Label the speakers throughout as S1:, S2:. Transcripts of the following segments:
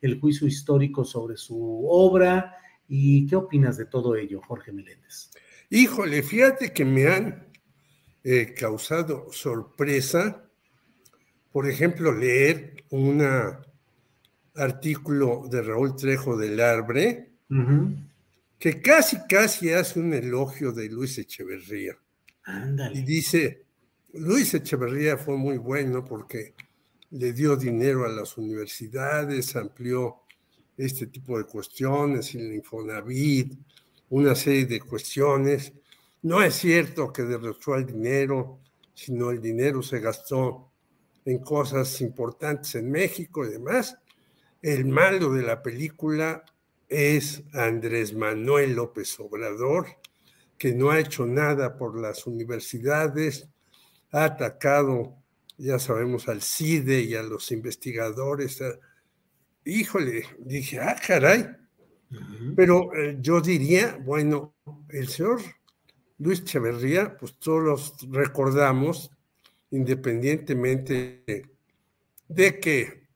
S1: El juicio histórico sobre su obra. ¿Y qué opinas de todo ello, Jorge Meléndez?
S2: Híjole, fíjate que me han eh, causado sorpresa, por ejemplo, leer un artículo de Raúl Trejo del Arbre, que casi, casi hace un elogio de Luis Echeverría. Y dice, Luis Echeverría fue muy bueno porque le dio dinero a las universidades, amplió este tipo de cuestiones, el Infonavit, una serie de cuestiones. No es cierto que derrochó el dinero, sino el dinero se gastó en cosas importantes en México y demás. El malo de la película es Andrés Manuel López Obrador, que no ha hecho nada por las universidades, ha atacado ya sabemos al CIDE y a los investigadores. Ah, híjole, dije, ah, caray. Pero eh, yo diría, bueno, el señor Luis Cheverría, pues todos los recordamos, independientemente de que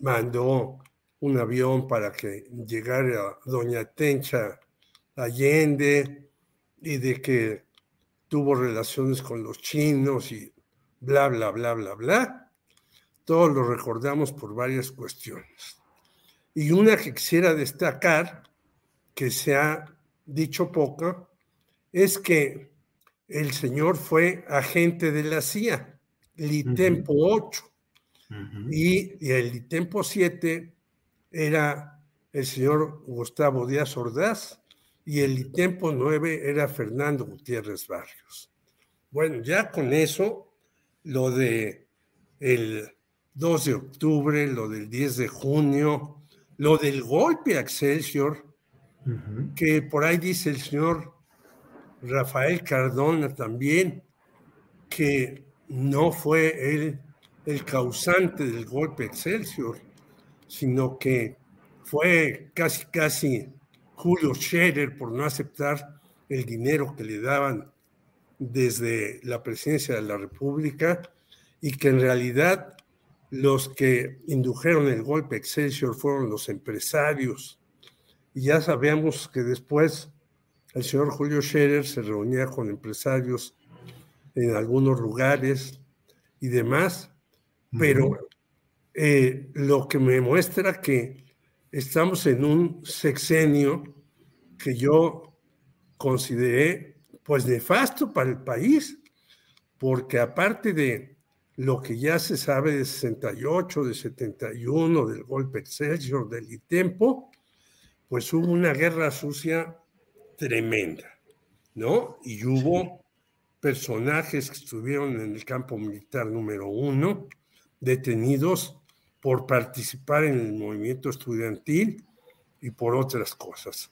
S2: mandó un avión para que llegara Doña Tencha Allende y de que tuvo relaciones con los chinos y bla, bla, bla, bla, bla. Todos lo recordamos por varias cuestiones. Y una que quisiera destacar, que se ha dicho poco, es que el señor fue agente de la CIA, Litempo 8, y, el Litempo 7 era el señor Gustavo Díaz Ordaz, y el Litempo 9 era Fernando Gutiérrez Barrios. Bueno, ya con eso lo de el 2 de octubre, lo del 10 de junio, lo del golpe a Excelsior, que por ahí dice el señor Rafael Cardona también, que no fue él el causante del golpe a Excelsior, sino que fue casi, casi Julio Scherer por no aceptar el dinero que le daban desde la presidencia de la República y que en realidad los que indujeron el golpe Excelsior fueron los empresarios. Y ya sabemos que después el señor Julio Scherer se reunía con empresarios en algunos lugares y demás, pero eh, lo que me muestra que estamos en un sexenio que yo consideré pues nefasto para el país, porque aparte de lo que ya se sabe de 68, de 71, del golpe Excelsior, del ITEMPO, pues hubo una guerra sucia tremenda, ¿no? Y hubo personajes que estuvieron en el campo militar número uno, detenidos por participar en el movimiento estudiantil y por otras cosas.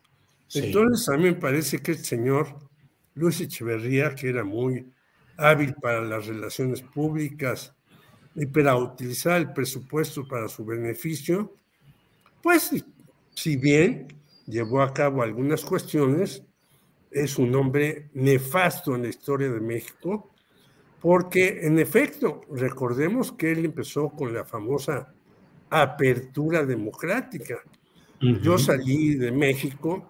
S2: Entonces, a mí me parece que el señor Luis Echeverría, que era muy hábil para las relaciones públicas y para utilizar el presupuesto para su beneficio, pues si bien llevó a cabo algunas cuestiones, es un hombre nefasto en la historia de México, porque en efecto, recordemos que él empezó con la famosa apertura democrática. Yo salí de México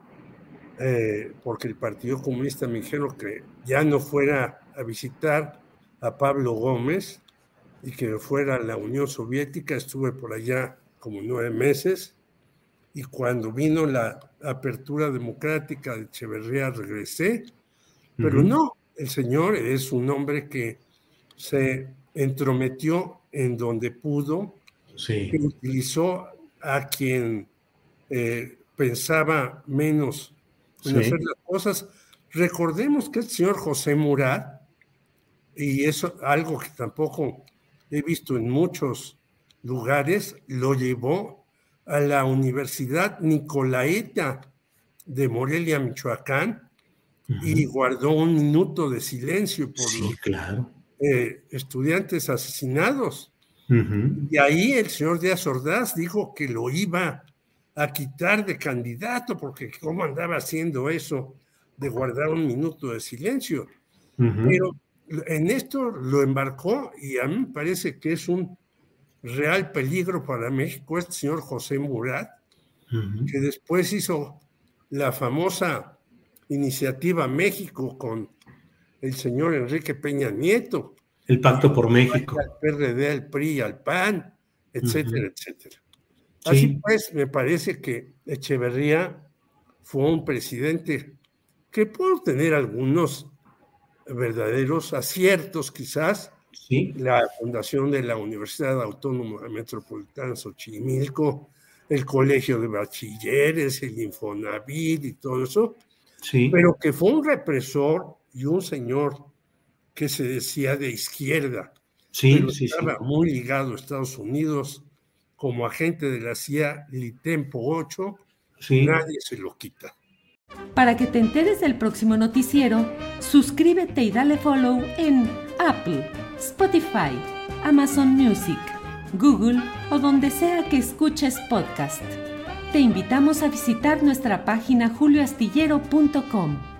S2: eh, porque el Partido Comunista me dijeron que ya no fuera a visitar a Pablo Gómez y que fuera a la Unión Soviética. Estuve por allá como nueve meses. Y cuando vino la apertura democrática de Echeverría regresé, pero no, el señor es un hombre que se entrometió en donde pudo, que utilizó a quien eh, pensaba menos en hacer las cosas. Recordemos que el señor José Murat, y eso algo que tampoco he visto en muchos lugares, lo llevó a la Universidad Nicolaeta de Morelia, Michoacán, y guardó un minuto de silencio por los eh, estudiantes asesinados. Y ahí el señor Díaz Ordaz dijo que lo iba a quitar de candidato, porque cómo andaba haciendo eso de guardar un minuto de silencio. Pero en esto lo embarcó y a mí me parece que es un real peligro para México este señor José Murat, que después hizo la famosa iniciativa México con el señor Enrique Peña Nieto.
S1: El Pacto por México.
S2: Al PRD, al PRI, al PAN, etcétera, etcétera. Así pues, me parece que Echeverría fue un presidente que pudo tener algunos verdaderos aciertos quizás, la fundación de la Universidad Autónoma Metropolitana Xochimilco, el Colegio de Bachilleres, el Infonavit y todo eso, sí. pero que fue un represor y un señor que se decía de izquierda, sí, pero estaba muy ligado a Estados Unidos como agente de la CIA Litempo 8, nadie se lo quita.
S3: Para que te enteres del próximo noticiero, suscríbete y dale follow en Apple, Spotify, Amazon Music, Google o donde sea que escuches podcast. Te invitamos a visitar nuestra página julioastillero.com.